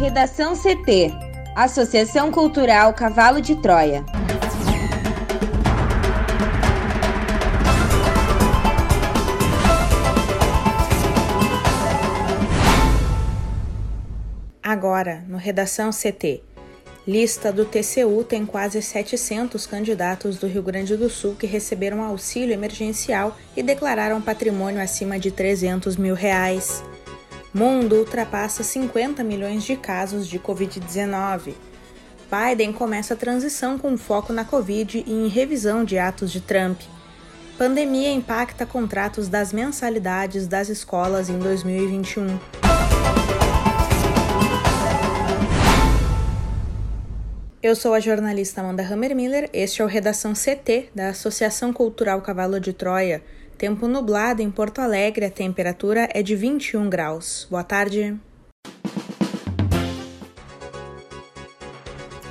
Redação CT Associação Cultural Cavalo de Troia. Agora, no Redação CT. Lista do TCU tem quase 700 candidatos do Rio Grande do Sul que receberam auxílio emergencial e declararam patrimônio acima de 300 mil reais. Mundo ultrapassa 50 milhões de casos de Covid-19. Biden começa a transição com foco na Covid e em revisão de atos de Trump. Pandemia impacta contratos das mensalidades das escolas em 2021. Eu sou a jornalista Amanda Hammermiller, este é o Redação CT da Associação Cultural Cavalo de Troia. Tempo nublado em Porto Alegre, a temperatura é de 21 graus. Boa tarde.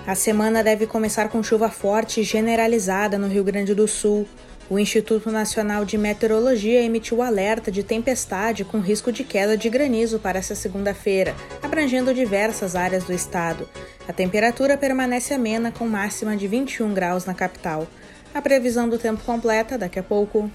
A semana deve começar com chuva forte generalizada no Rio Grande do Sul. O Instituto Nacional de Meteorologia emitiu alerta de tempestade com risco de queda de granizo para esta segunda-feira, abrangendo diversas áreas do estado. A temperatura permanece amena, com máxima de 21 graus na capital. A previsão do tempo completa daqui a pouco.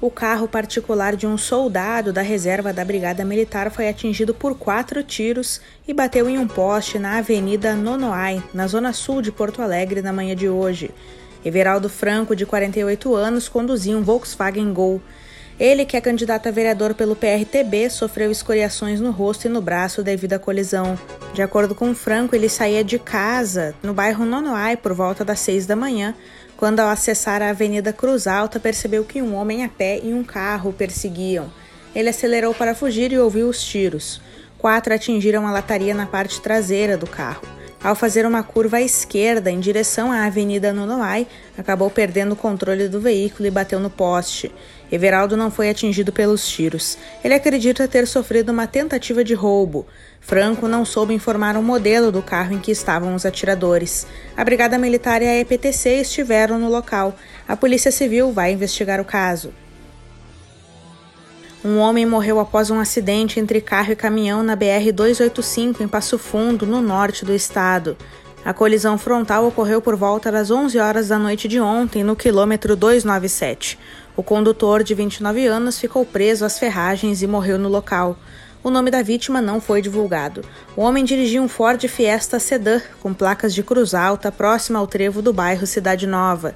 O carro particular de um soldado da reserva da Brigada Militar foi atingido por quatro tiros e bateu em um poste na Avenida Nonoai, na zona sul de Porto Alegre, na manhã de hoje. Everaldo Franco, de 48 anos, conduzia um Volkswagen Gol. Ele, que é candidato a vereador pelo PRTB, sofreu escoriações no rosto e no braço devido à colisão. De acordo com Franco, ele saía de casa, no bairro Nonoai, por volta das 6 da manhã, quando, ao acessar a Avenida Cruz Alta, percebeu que um homem a pé e um carro o perseguiam. Ele acelerou para fugir e ouviu os tiros. Quatro atingiram a lataria na parte traseira do carro. Ao fazer uma curva à esquerda em direção à Avenida Nonoai, acabou perdendo o controle do veículo e bateu no poste. Everaldo não foi atingido pelos tiros. Ele acredita ter sofrido uma tentativa de roubo. Franco não soube informar o modelo do carro em que estavam os atiradores. A Brigada Militar e a EPTC estiveram no local. A Polícia Civil vai investigar o caso. Um homem morreu após um acidente entre carro e caminhão na BR-285 em Passo Fundo, no norte do estado. A colisão frontal ocorreu por volta das 11 horas da noite de ontem, no quilômetro 297. O condutor, de 29 anos, ficou preso às ferragens e morreu no local. O nome da vítima não foi divulgado. O homem dirigia um Ford Fiesta Sedan com placas de cruz alta próxima ao trevo do bairro Cidade Nova.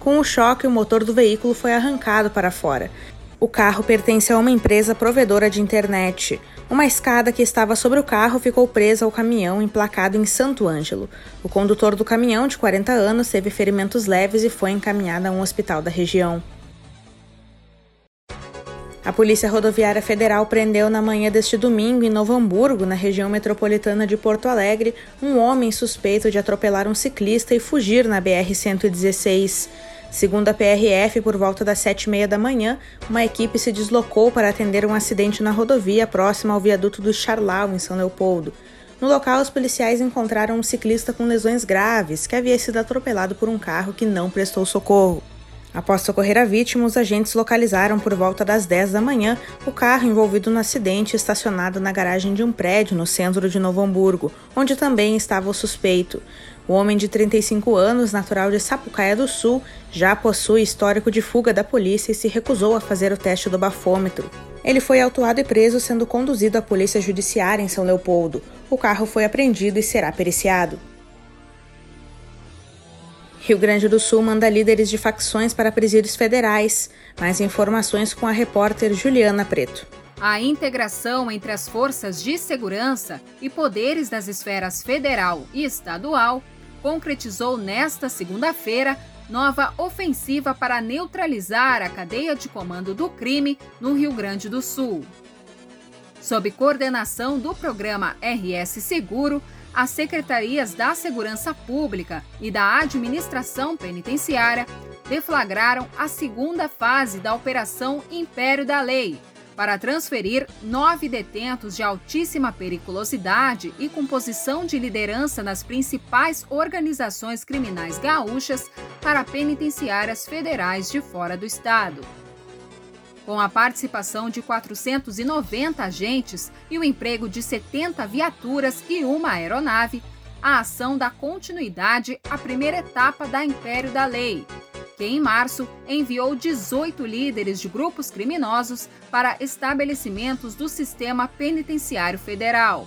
Com o choque, o motor do veículo foi arrancado para fora. O carro pertence a uma empresa provedora de internet. Uma escada que estava sobre o carro ficou presa ao caminhão emplacado em Santo Ângelo. O condutor do caminhão, de 40 anos, teve ferimentos leves e foi encaminhado a um hospital da região. A Polícia Rodoviária Federal prendeu na manhã deste domingo, em Novo Hamburgo, na região metropolitana de Porto Alegre, um homem suspeito de atropelar um ciclista e fugir na BR-116. Segundo a PRF, por volta das sete e meia da manhã, uma equipe se deslocou para atender um acidente na rodovia próxima ao viaduto do Charlau, em São Leopoldo. No local, os policiais encontraram um ciclista com lesões graves que havia sido atropelado por um carro que não prestou socorro. Após socorrer a vítima, os agentes localizaram por volta das 10 da manhã o carro envolvido no acidente estacionado na garagem de um prédio no centro de Novo Hamburgo, onde também estava o suspeito. O homem de 35 anos, natural de Sapucaia do Sul, já possui histórico de fuga da polícia e se recusou a fazer o teste do bafômetro. Ele foi autuado e preso, sendo conduzido à Polícia Judiciária em São Leopoldo. O carro foi apreendido e será periciado. Rio Grande do Sul manda líderes de facções para presídios federais. Mais informações com a repórter Juliana Preto. A integração entre as forças de segurança e poderes das esferas federal e estadual concretizou nesta segunda-feira nova ofensiva para neutralizar a cadeia de comando do crime no Rio Grande do Sul. Sob coordenação do programa RS Seguro, as secretarias da Segurança Pública e da Administração Penitenciária deflagraram a segunda fase da Operação Império da Lei para transferir nove detentos de altíssima periculosidade e com posição de liderança nas principais organizações criminais gaúchas para penitenciárias federais de fora do estado. Com a participação de 490 agentes e o emprego de 70 viaturas e uma aeronave, a ação dá continuidade à primeira etapa da Império da Lei, que em março enviou 18 líderes de grupos criminosos para estabelecimentos do sistema penitenciário federal.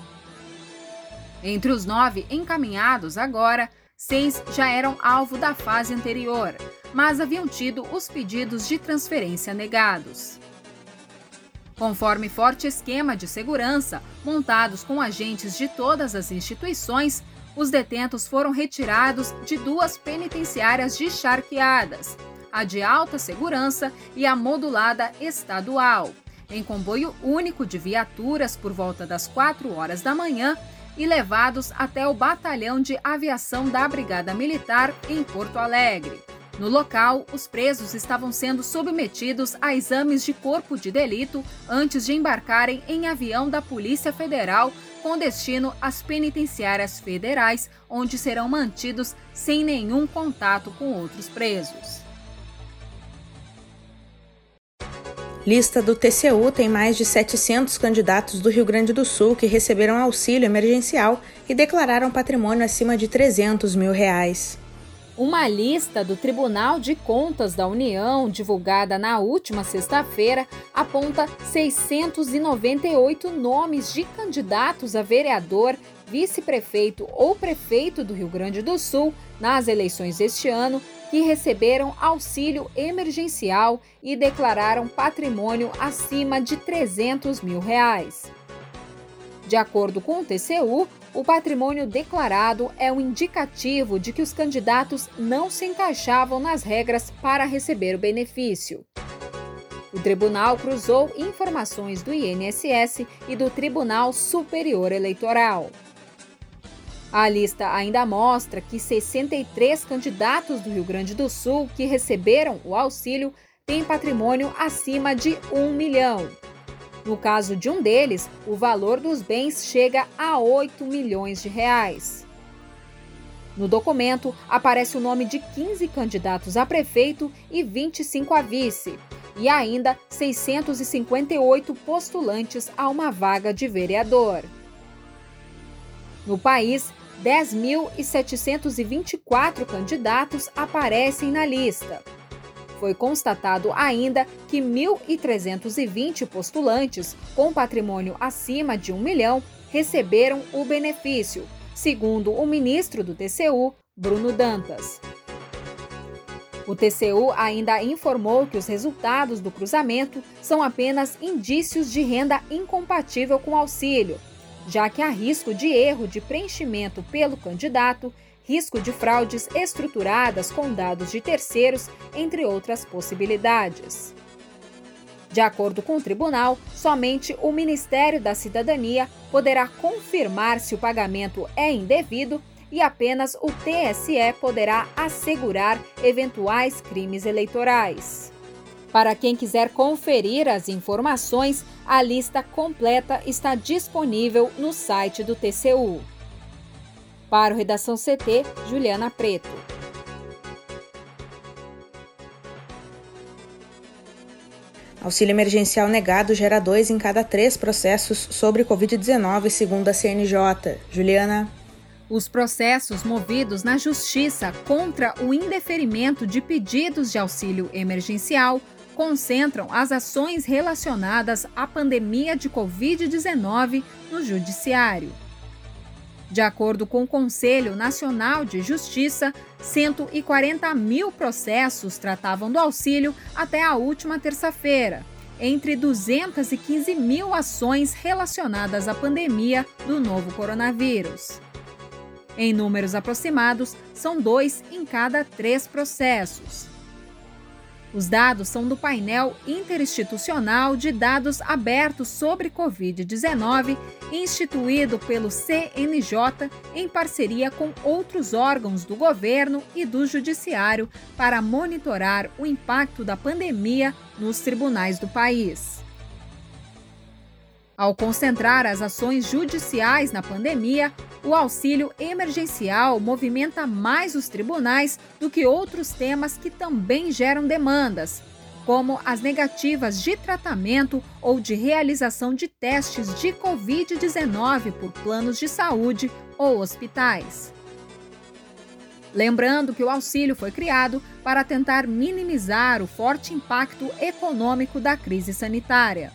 Entre os nove encaminhados agora, seis já eram alvo da fase anterior, mas haviam tido os pedidos de transferência negados. Conforme forte esquema de segurança, montados com agentes de todas as instituições, os detentos foram retirados de duas penitenciárias de charqueadas, a de alta segurança e a modulada estadual, em comboio único de viaturas por volta das 4 horas da manhã e levados até o batalhão de aviação da Brigada Militar em Porto Alegre. No local, os presos estavam sendo submetidos a exames de corpo de delito antes de embarcarem em avião da Polícia Federal com destino às penitenciárias federais, onde serão mantidos sem nenhum contato com outros presos. Lista do TCU tem mais de 700 candidatos do Rio Grande do Sul que receberam auxílio emergencial e declararam patrimônio acima de 300 mil reais. Uma lista do Tribunal de Contas da União, divulgada na última sexta-feira, aponta 698 nomes de candidatos a vereador, vice-prefeito ou prefeito do Rio Grande do Sul nas eleições deste ano que receberam auxílio emergencial e declararam patrimônio acima de 300 mil reais. De acordo com o TCU, o patrimônio declarado é um indicativo de que os candidatos não se encaixavam nas regras para receber o benefício. O tribunal cruzou informações do INSS e do Tribunal Superior Eleitoral. A lista ainda mostra que 63 candidatos do Rio Grande do Sul que receberam o auxílio têm patrimônio acima de 1 milhão. No caso de um deles, o valor dos bens chega a 8 milhões de reais. No documento, aparece o nome de 15 candidatos a prefeito e 25 a vice, e ainda 658 postulantes a uma vaga de vereador. No país, 10.724 candidatos aparecem na lista. Foi constatado ainda que 1.320 postulantes com patrimônio acima de um milhão receberam o benefício, segundo o ministro do TCU, Bruno Dantas. O TCU ainda informou que os resultados do cruzamento são apenas indícios de renda incompatível com auxílio, já que há risco de erro de preenchimento pelo candidato risco de fraudes estruturadas com dados de terceiros, entre outras possibilidades. De acordo com o tribunal, somente o Ministério da Cidadania poderá confirmar se o pagamento é indevido e apenas o TSE poderá assegurar eventuais crimes eleitorais. Para quem quiser conferir as informações, a lista completa está disponível no site do TCU. Para o Redação CT, Juliana Preto. Auxílio emergencial negado gera dois em cada três processos sobre Covid-19, segundo a CNJ. Juliana. Os processos movidos na Justiça contra o indeferimento de pedidos de auxílio emergencial concentram as ações relacionadas à pandemia de Covid-19 no Judiciário. De acordo com o Conselho Nacional de Justiça, 140 mil processos tratavam do auxílio até a última terça-feira, entre 215 mil ações relacionadas à pandemia do novo coronavírus. Em números aproximados, são dois em cada três processos. Os dados são do painel interinstitucional de dados abertos sobre Covid-19, instituído pelo CNJ em parceria com outros órgãos do governo e do judiciário para monitorar o impacto da pandemia nos tribunais do país. Ao concentrar as ações judiciais na pandemia, o auxílio emergencial movimenta mais os tribunais do que outros temas que também geram demandas, como as negativas de tratamento ou de realização de testes de Covid-19 por planos de saúde ou hospitais. Lembrando que o auxílio foi criado para tentar minimizar o forte impacto econômico da crise sanitária.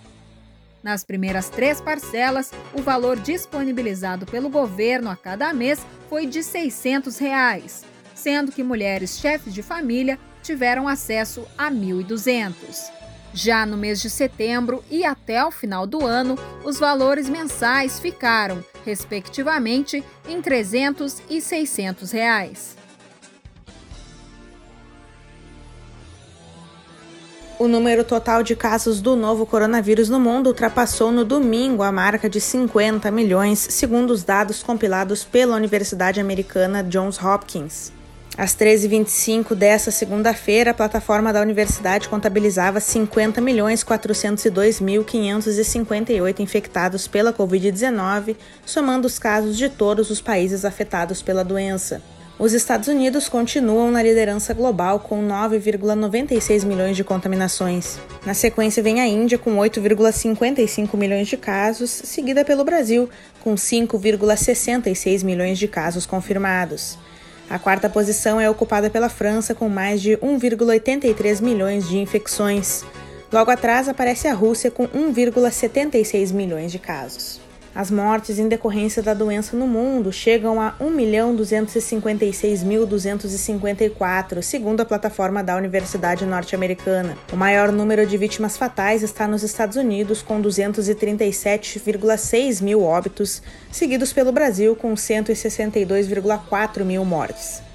Nas primeiras três parcelas, o valor disponibilizado pelo governo a cada mês foi de 600 reais, sendo que mulheres chefes de família tiveram acesso a 1.200. Já no mês de setembro e até o final do ano, os valores mensais ficaram, respectivamente, em R$ 300 e 600 reais. O número total de casos do novo coronavírus no mundo ultrapassou no domingo a marca de 50 milhões, segundo os dados compilados pela Universidade Americana Johns Hopkins. Às 13h25 desta segunda-feira, a plataforma da universidade contabilizava 50.402.558 infectados pela Covid-19, somando os casos de todos os países afetados pela doença. Os Estados Unidos continuam na liderança global com 9,96 milhões de contaminações. Na sequência vem a Índia com 8,55 milhões de casos, seguida pelo Brasil com 5,66 milhões de casos confirmados. A quarta posição é ocupada pela França, com mais de 1,83 milhões de infecções. Logo atrás aparece a Rússia, com 1,76 milhões de casos. As mortes em decorrência da doença no mundo chegam a 1.256.254, segundo a plataforma da Universidade Norte-Americana. O maior número de vítimas fatais está nos Estados Unidos, com 237,6 mil óbitos, seguidos pelo Brasil, com 162,4 mil mortes.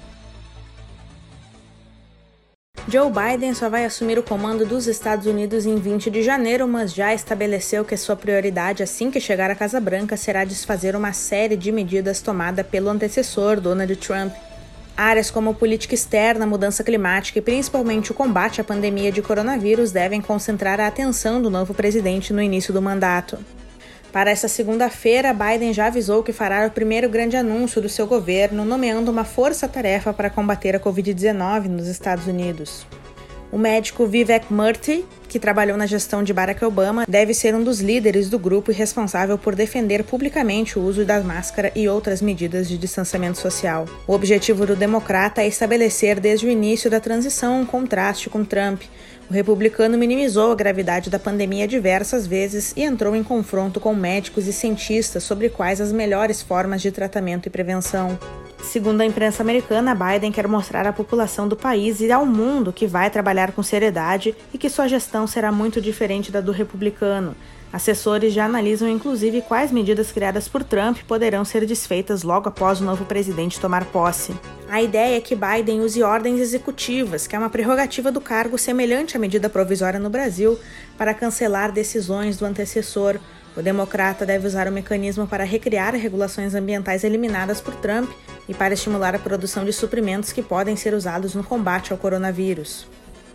Joe Biden só vai assumir o comando dos Estados Unidos em 20 de janeiro, mas já estabeleceu que sua prioridade assim que chegar à Casa Branca será desfazer uma série de medidas tomadas pelo antecessor Donald Trump. Áreas como política externa, mudança climática e principalmente o combate à pandemia de coronavírus devem concentrar a atenção do novo presidente no início do mandato. Para essa segunda-feira, Biden já avisou que fará o primeiro grande anúncio do seu governo, nomeando uma força-tarefa para combater a Covid-19 nos Estados Unidos. O médico Vivek Murthy, que trabalhou na gestão de Barack Obama, deve ser um dos líderes do grupo e responsável por defender publicamente o uso da máscara e outras medidas de distanciamento social. O objetivo do democrata é estabelecer desde o início da transição um contraste com Trump, o republicano minimizou a gravidade da pandemia diversas vezes e entrou em confronto com médicos e cientistas sobre quais as melhores formas de tratamento e prevenção. Segundo a imprensa americana, Biden quer mostrar à população do país e ao mundo que vai trabalhar com seriedade e que sua gestão será muito diferente da do republicano. Assessores já analisam inclusive quais medidas criadas por Trump poderão ser desfeitas logo após o novo presidente tomar posse. A ideia é que Biden use ordens executivas, que é uma prerrogativa do cargo semelhante à medida provisória no Brasil, para cancelar decisões do antecessor. O democrata deve usar o mecanismo para recriar regulações ambientais eliminadas por Trump e para estimular a produção de suprimentos que podem ser usados no combate ao coronavírus.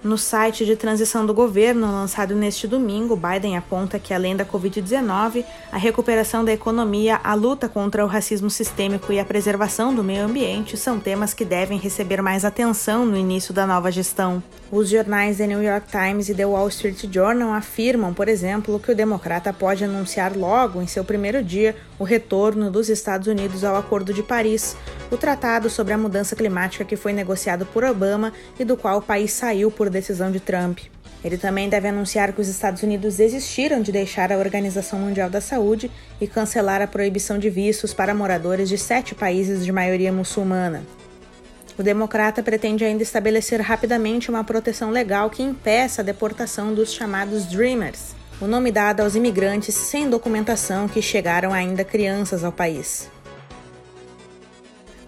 No site de transição do governo, lançado neste domingo, Biden aponta que, além da Covid-19, a recuperação da economia, a luta contra o racismo sistêmico e a preservação do meio ambiente são temas que devem receber mais atenção no início da nova gestão. Os jornais The New York Times e The Wall Street Journal afirmam, por exemplo, que o democrata pode anunciar logo, em seu primeiro dia, o retorno dos Estados Unidos ao Acordo de Paris, o tratado sobre a mudança climática que foi negociado por Obama e do qual o país saiu por decisão de Trump. Ele também deve anunciar que os Estados Unidos desistiram de deixar a Organização Mundial da Saúde e cancelar a proibição de vistos para moradores de sete países de maioria muçulmana. O democrata pretende ainda estabelecer rapidamente uma proteção legal que impeça a deportação dos chamados Dreamers, o nome dado aos imigrantes sem documentação que chegaram ainda crianças ao país.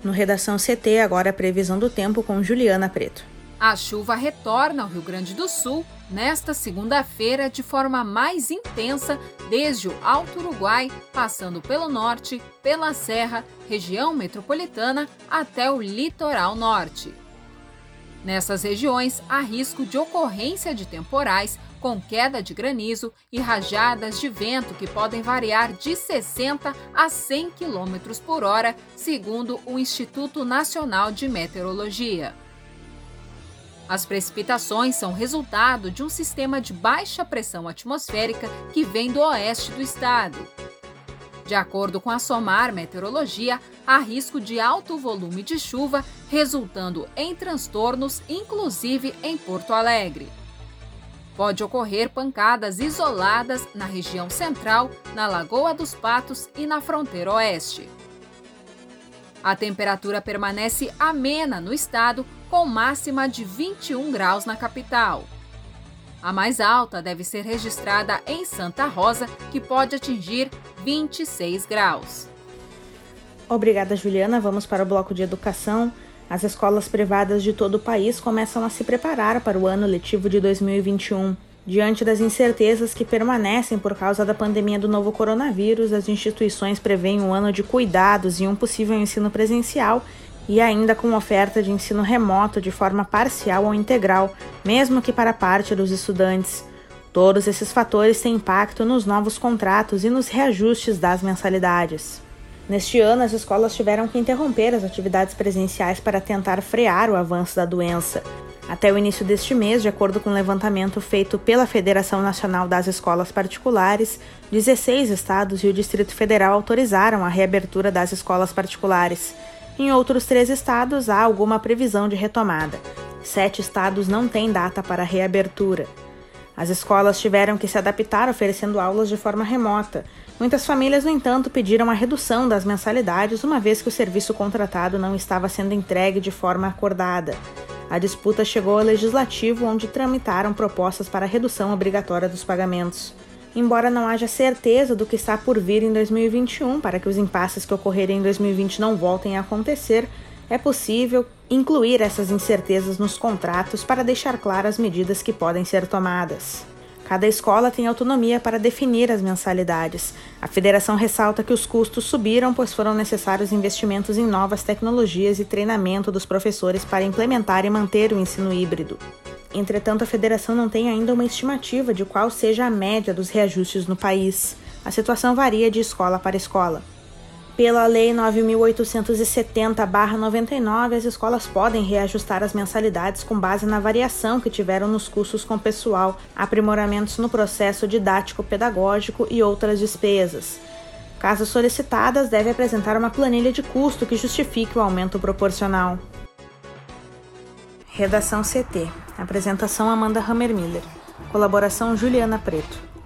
No Redação CT, agora a previsão do tempo com Juliana Preto. A chuva retorna ao Rio Grande do Sul nesta segunda-feira de forma mais intensa desde o Alto Uruguai, passando pelo norte, pela Serra, região metropolitana até o litoral norte. Nessas regiões, há risco de ocorrência de temporais com queda de granizo e rajadas de vento que podem variar de 60 a 100 km por hora, segundo o Instituto Nacional de Meteorologia. As precipitações são resultado de um sistema de baixa pressão atmosférica que vem do oeste do estado. De acordo com a SOMAR Meteorologia, há risco de alto volume de chuva, resultando em transtornos, inclusive em Porto Alegre. Pode ocorrer pancadas isoladas na região central, na Lagoa dos Patos e na fronteira oeste. A temperatura permanece amena no estado, com máxima de 21 graus na capital. A mais alta deve ser registrada em Santa Rosa, que pode atingir 26 graus. Obrigada, Juliana. Vamos para o bloco de educação. As escolas privadas de todo o país começam a se preparar para o ano letivo de 2021. Diante das incertezas que permanecem por causa da pandemia do novo coronavírus, as instituições prevêem um ano de cuidados e um possível ensino presencial e ainda com oferta de ensino remoto de forma parcial ou integral, mesmo que para parte dos estudantes. Todos esses fatores têm impacto nos novos contratos e nos reajustes das mensalidades. Neste ano, as escolas tiveram que interromper as atividades presenciais para tentar frear o avanço da doença. Até o início deste mês, de acordo com um levantamento feito pela Federação Nacional das Escolas Particulares, 16 estados e o Distrito Federal autorizaram a reabertura das escolas particulares. Em outros três estados há alguma previsão de retomada. Sete estados não têm data para reabertura. As escolas tiveram que se adaptar oferecendo aulas de forma remota. Muitas famílias, no entanto, pediram a redução das mensalidades, uma vez que o serviço contratado não estava sendo entregue de forma acordada. A disputa chegou ao legislativo, onde tramitaram propostas para redução obrigatória dos pagamentos embora não haja certeza do que está por vir em 2021 para que os impasses que ocorrerem em 2020 não voltem a acontecer, é possível incluir essas incertezas nos contratos para deixar claras as medidas que podem ser tomadas. Cada escola tem autonomia para definir as mensalidades. A federação ressalta que os custos subiram, pois foram necessários investimentos em novas tecnologias e treinamento dos professores para implementar e manter o ensino híbrido. Entretanto, a federação não tem ainda uma estimativa de qual seja a média dos reajustes no país. A situação varia de escola para escola. Pela Lei 9.870-99, as escolas podem reajustar as mensalidades com base na variação que tiveram nos custos com pessoal, aprimoramentos no processo didático-pedagógico e outras despesas. Caso solicitadas, deve apresentar uma planilha de custo que justifique o aumento proporcional. Redação CT. Apresentação Amanda Hammermiller. Colaboração Juliana Preto.